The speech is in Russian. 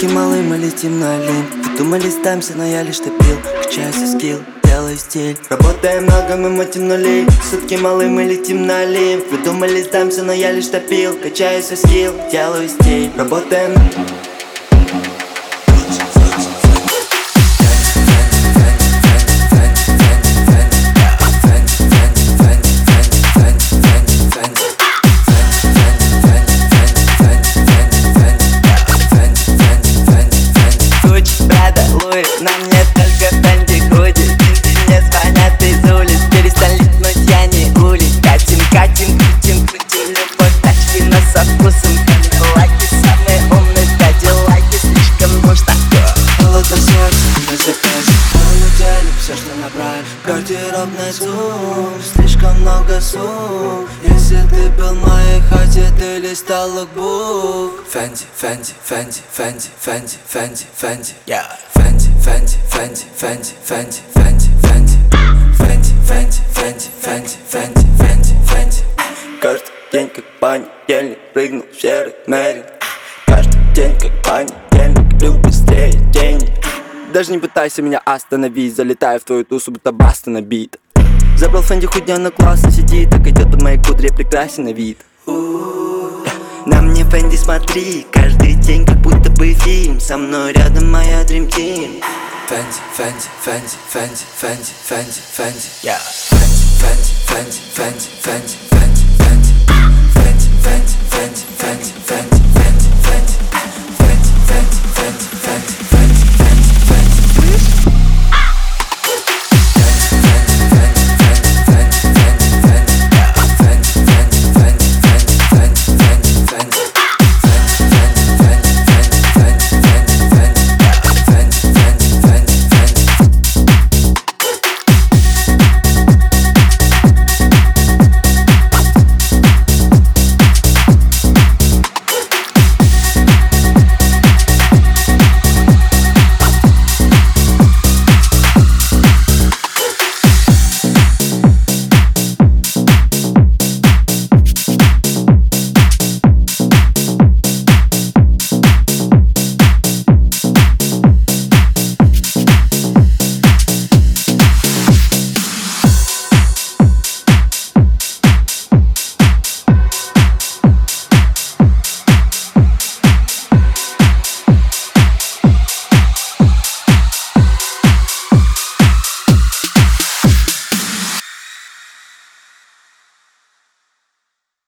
лень Сутки малые, мы летим на лень Вы думали, сдамся, но я лишь топил. Качаю свой скилл, делаю стиль. Работаем много, мы мутим нулей Сутки малые, мы летим на лень Вы думали, сдамся, но я лишь топил. Качаю свой скилл, делаю стиль. Работаем набрали Гардеробный зум, слишком много сум Если ты был в моей хате, ты листал лукбук Фэнди, Фэнди, Фэнди, Фэнди, Фэнди, Фэнди, Фэнди. Фэнди, Фэнди, Фэнди, Фэнди, Фэнди, Фэнди, Фэнди Фэнди, Фэнди, Фэнди, Фэнди, Фэнди, Фэнди, Фэнди Каждый день как понедельник прыгнул в серый мерин Каждый день как понедельник, люблю быстрее денег Даже не пытайся меня остановить, залетаю в твою тусу, будто баста на бит. Забрал Фэнди худенно классно сидит, так идет под моей кудре прекрасен на вид. На мне Фэнди смотри, каждый день как будто бы фильм Со мной рядом моя Dream Team. Фэнди, Фэнди, Фэнди, Фэнди, Фэнди, Фэнди, Фэнди. Фэнди, Фэнди, Фэнди, Фэнди, Фэнди,